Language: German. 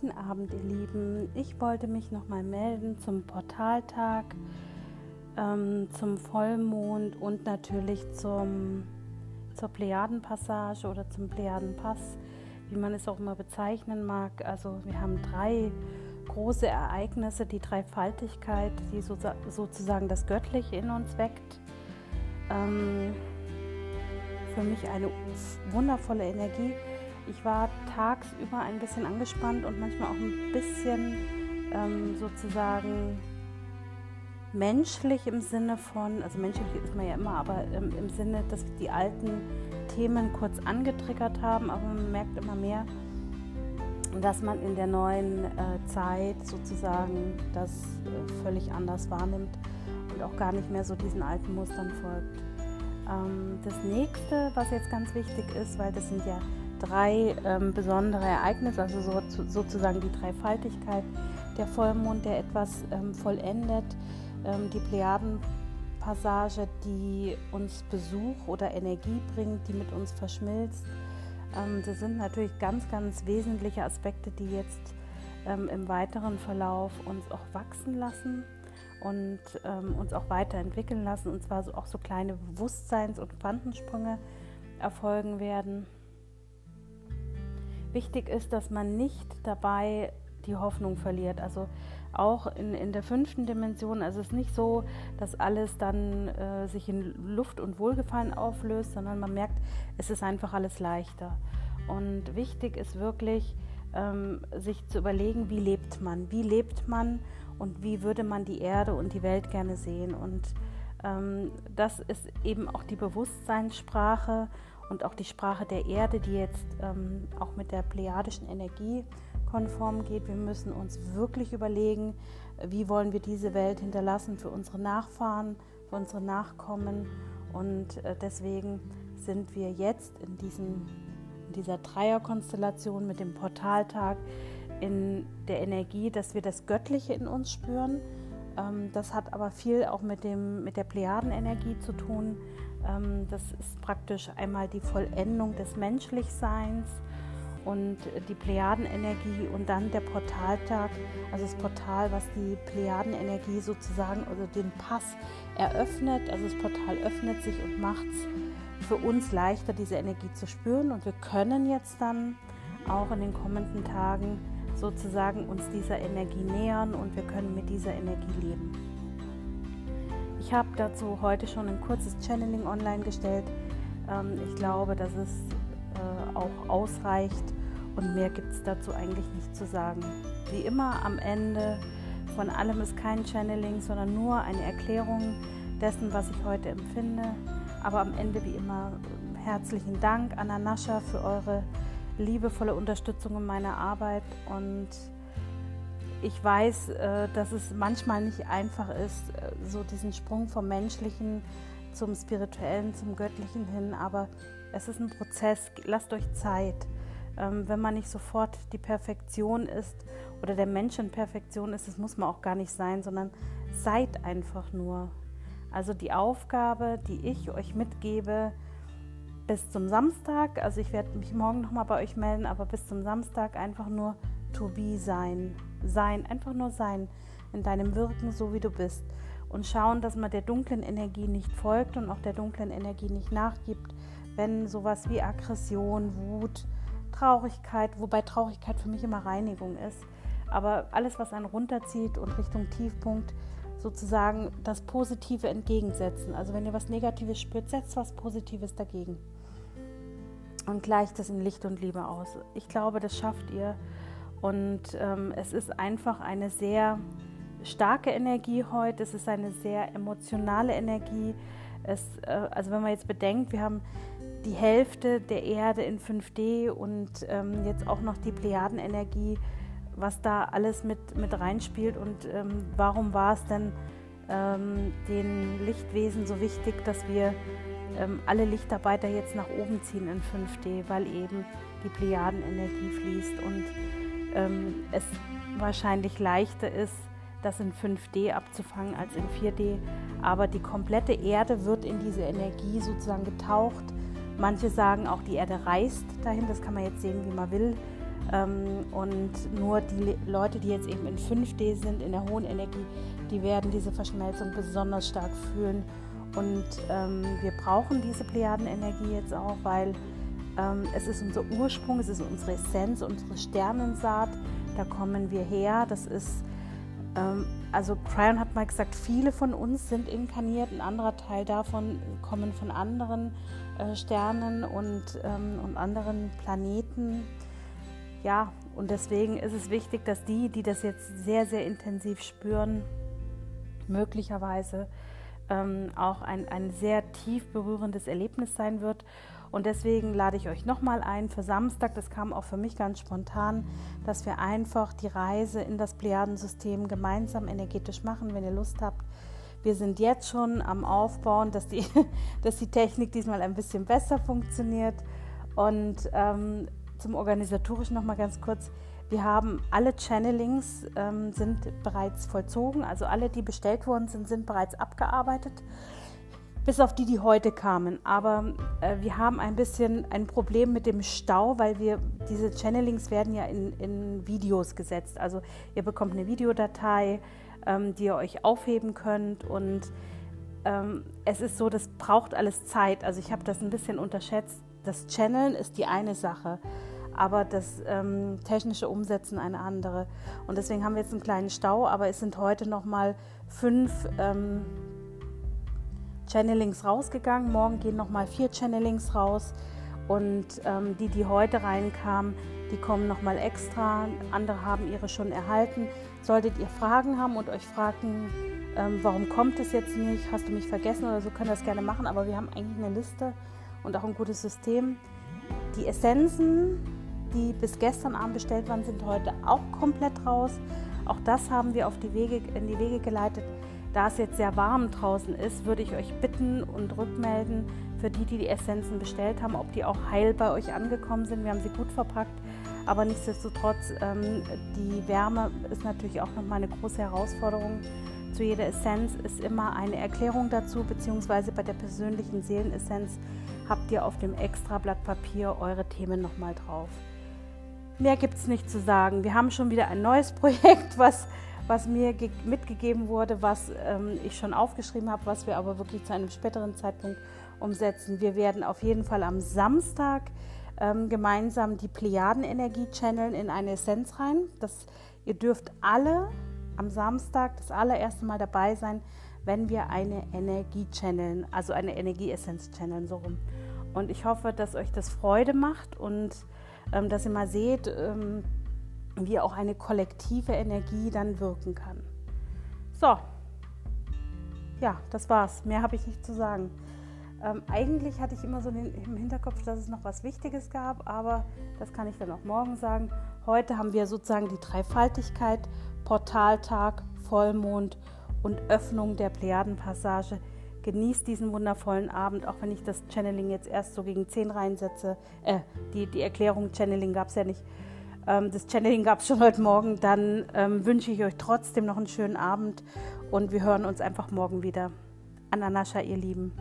Guten Abend, ihr Lieben. Ich wollte mich nochmal melden zum Portaltag, ähm, zum Vollmond und natürlich zum, zur Plejadenpassage oder zum Plejadenpass, wie man es auch immer bezeichnen mag. Also wir haben drei große Ereignisse, die Dreifaltigkeit, die so, sozusagen das Göttliche in uns weckt. Ähm, für mich eine wundervolle Energie ich war tagsüber ein bisschen angespannt und manchmal auch ein bisschen ähm, sozusagen menschlich im Sinne von, also menschlich ist man ja immer, aber ähm, im Sinne, dass die alten Themen kurz angetriggert haben, aber man merkt immer mehr, dass man in der neuen äh, Zeit sozusagen das äh, völlig anders wahrnimmt und auch gar nicht mehr so diesen alten Mustern folgt. Ähm, das nächste, was jetzt ganz wichtig ist, weil das sind ja drei ähm, besondere Ereignisse, also so, sozusagen die Dreifaltigkeit. Der Vollmond, der etwas ähm, vollendet, ähm, die Plejadenpassage, die uns Besuch oder Energie bringt, die mit uns verschmilzt. Ähm, das sind natürlich ganz, ganz wesentliche Aspekte, die jetzt ähm, im weiteren Verlauf uns auch wachsen lassen und ähm, uns auch weiterentwickeln lassen. Und zwar so, auch so kleine Bewusstseins- und Quantensprünge erfolgen werden. Wichtig ist, dass man nicht dabei die Hoffnung verliert. Also auch in, in der fünften Dimension, also es ist nicht so, dass alles dann äh, sich in Luft und Wohlgefallen auflöst, sondern man merkt, es ist einfach alles leichter. Und wichtig ist wirklich, ähm, sich zu überlegen, wie lebt man, wie lebt man und wie würde man die Erde und die Welt gerne sehen. Und ähm, das ist eben auch die Bewusstseinssprache und auch die Sprache der Erde, die jetzt ähm, auch mit der plejadischen Energie konform geht. Wir müssen uns wirklich überlegen, wie wollen wir diese Welt hinterlassen für unsere Nachfahren, für unsere Nachkommen. Und äh, deswegen sind wir jetzt in, diesem, in dieser Dreierkonstellation mit dem Portaltag in der Energie, dass wir das Göttliche in uns spüren. Ähm, das hat aber viel auch mit, dem, mit der Plejadenenergie zu tun das ist praktisch einmal die Vollendung des Menschlichseins und die Plejadenenergie und dann der Portaltag, also das Portal, was die Plejadenenergie sozusagen, also den Pass eröffnet. Also das Portal öffnet sich und macht es für uns leichter, diese Energie zu spüren. Und wir können jetzt dann auch in den kommenden Tagen sozusagen uns dieser Energie nähern und wir können mit dieser Energie leben. Ich habe dazu heute schon ein kurzes Channeling online gestellt. Ähm, ich glaube, dass es äh, auch ausreicht und mehr gibt es dazu eigentlich nicht zu sagen. Wie immer am Ende von allem ist kein Channeling, sondern nur eine Erklärung dessen, was ich heute empfinde. Aber am Ende wie immer herzlichen Dank an Anascha für eure liebevolle Unterstützung in meiner Arbeit und ich weiß, äh, dass es manchmal nicht einfach ist, äh, so diesen Sprung vom Menschlichen zum Spirituellen, zum Göttlichen hin, aber es ist ein Prozess. Lasst euch Zeit. Ähm, wenn man nicht sofort die Perfektion ist oder der Mensch in Perfektion ist, das muss man auch gar nicht sein, sondern seid einfach nur. Also die Aufgabe, die ich euch mitgebe, bis zum Samstag, also ich werde mich morgen nochmal bei euch melden, aber bis zum Samstag einfach nur to be sein sein, einfach nur sein in deinem Wirken, so wie du bist. Und schauen, dass man der dunklen Energie nicht folgt und auch der dunklen Energie nicht nachgibt, wenn sowas wie Aggression, Wut, Traurigkeit, wobei Traurigkeit für mich immer Reinigung ist, aber alles, was einen runterzieht und Richtung Tiefpunkt sozusagen das Positive entgegensetzen. Also wenn ihr was Negatives spürt, setzt was Positives dagegen und gleicht es in Licht und Liebe aus. Ich glaube, das schafft ihr und ähm, es ist einfach eine sehr starke Energie heute, es ist eine sehr emotionale Energie. Es, äh, also wenn man jetzt bedenkt, wir haben die Hälfte der Erde in 5D und ähm, jetzt auch noch die Plejadenenergie, was da alles mit, mit reinspielt. Und ähm, warum war es denn ähm, den Lichtwesen so wichtig, dass wir ähm, alle Lichtarbeiter jetzt nach oben ziehen in 5D, weil eben die Plejadenenergie fließt? Und ähm, es wahrscheinlich leichter ist, das in 5D abzufangen als in 4D. Aber die komplette Erde wird in diese Energie sozusagen getaucht. Manche sagen auch, die Erde reist dahin, das kann man jetzt sehen, wie man will. Ähm, und nur die Leute, die jetzt eben in 5D sind, in der hohen Energie, die werden diese Verschmelzung besonders stark fühlen. Und ähm, wir brauchen diese Plejadenenergie jetzt auch, weil es ist unser Ursprung, es ist unsere Essenz, unsere Sternensaat. Da kommen wir her. Das ist, ähm, also Cryon hat mal gesagt, viele von uns sind inkarniert. Ein anderer Teil davon kommen von anderen äh, Sternen und, ähm, und anderen Planeten ja, und deswegen ist es wichtig, dass die, die das jetzt sehr, sehr intensiv spüren, möglicherweise ähm, auch ein, ein sehr tief berührendes Erlebnis sein wird. Und deswegen lade ich euch nochmal ein für Samstag, das kam auch für mich ganz spontan, dass wir einfach die Reise in das Plejadensystem gemeinsam energetisch machen, wenn ihr Lust habt. Wir sind jetzt schon am Aufbauen, dass die, dass die Technik diesmal ein bisschen besser funktioniert. Und ähm, zum Organisatorischen noch mal ganz kurz. Wir haben alle Channelings ähm, sind bereits vollzogen, also alle, die bestellt worden sind, sind bereits abgearbeitet, bis auf die, die heute kamen. Aber äh, wir haben ein bisschen ein Problem mit dem Stau, weil wir diese Channelings werden ja in, in Videos gesetzt. Also ihr bekommt eine Videodatei, ähm, die ihr euch aufheben könnt und ähm, es ist so, das braucht alles Zeit. Also ich habe das ein bisschen unterschätzt. Das Channeln ist die eine Sache aber das ähm, technische Umsetzen eine andere. Und deswegen haben wir jetzt einen kleinen Stau, aber es sind heute noch mal fünf ähm, Channelings rausgegangen. Morgen gehen noch mal vier Channelings raus. Und ähm, die, die heute reinkamen, die kommen noch mal extra. Andere haben ihre schon erhalten. Solltet ihr Fragen haben und euch fragen, ähm, warum kommt es jetzt nicht, hast du mich vergessen oder so, könnt ihr das gerne machen. Aber wir haben eigentlich eine Liste und auch ein gutes System. Die Essenzen die bis gestern Abend bestellt waren, sind heute auch komplett raus. Auch das haben wir auf die Wege, in die Wege geleitet. Da es jetzt sehr warm draußen ist, würde ich euch bitten und rückmelden für die, die die Essenzen bestellt haben, ob die auch heil bei euch angekommen sind. Wir haben sie gut verpackt, aber nichtsdestotrotz, ähm, die Wärme ist natürlich auch nochmal eine große Herausforderung. Zu jeder Essenz ist immer eine Erklärung dazu, beziehungsweise bei der persönlichen Seelenessenz habt ihr auf dem extra Blatt Papier eure Themen nochmal drauf. Mehr gibt es nicht zu sagen. Wir haben schon wieder ein neues Projekt, was, was mir mitgegeben wurde, was ähm, ich schon aufgeschrieben habe, was wir aber wirklich zu einem späteren Zeitpunkt umsetzen. Wir werden auf jeden Fall am Samstag ähm, gemeinsam die Plejadenenergie channeln in eine Essenz rein. Das, ihr dürft alle am Samstag das allererste Mal dabei sein, wenn wir eine Energie channeln, also eine Energieessenz channeln, so rum. Und ich hoffe, dass euch das Freude macht und ähm, dass ihr mal seht, ähm, wie auch eine kollektive Energie dann wirken kann. So, ja, das war's. Mehr habe ich nicht zu sagen. Ähm, eigentlich hatte ich immer so den, im Hinterkopf, dass es noch was Wichtiges gab, aber das kann ich dann auch morgen sagen. Heute haben wir sozusagen die Dreifaltigkeit, Portaltag, Vollmond und Öffnung der Plejadenpassage genießt diesen wundervollen Abend, auch wenn ich das Channeling jetzt erst so gegen 10 reinsetze. Äh, die, die Erklärung Channeling gab es ja nicht. Ähm, das Channeling gab es schon heute Morgen. Dann ähm, wünsche ich euch trotzdem noch einen schönen Abend und wir hören uns einfach morgen wieder. Ananascha, ihr Lieben.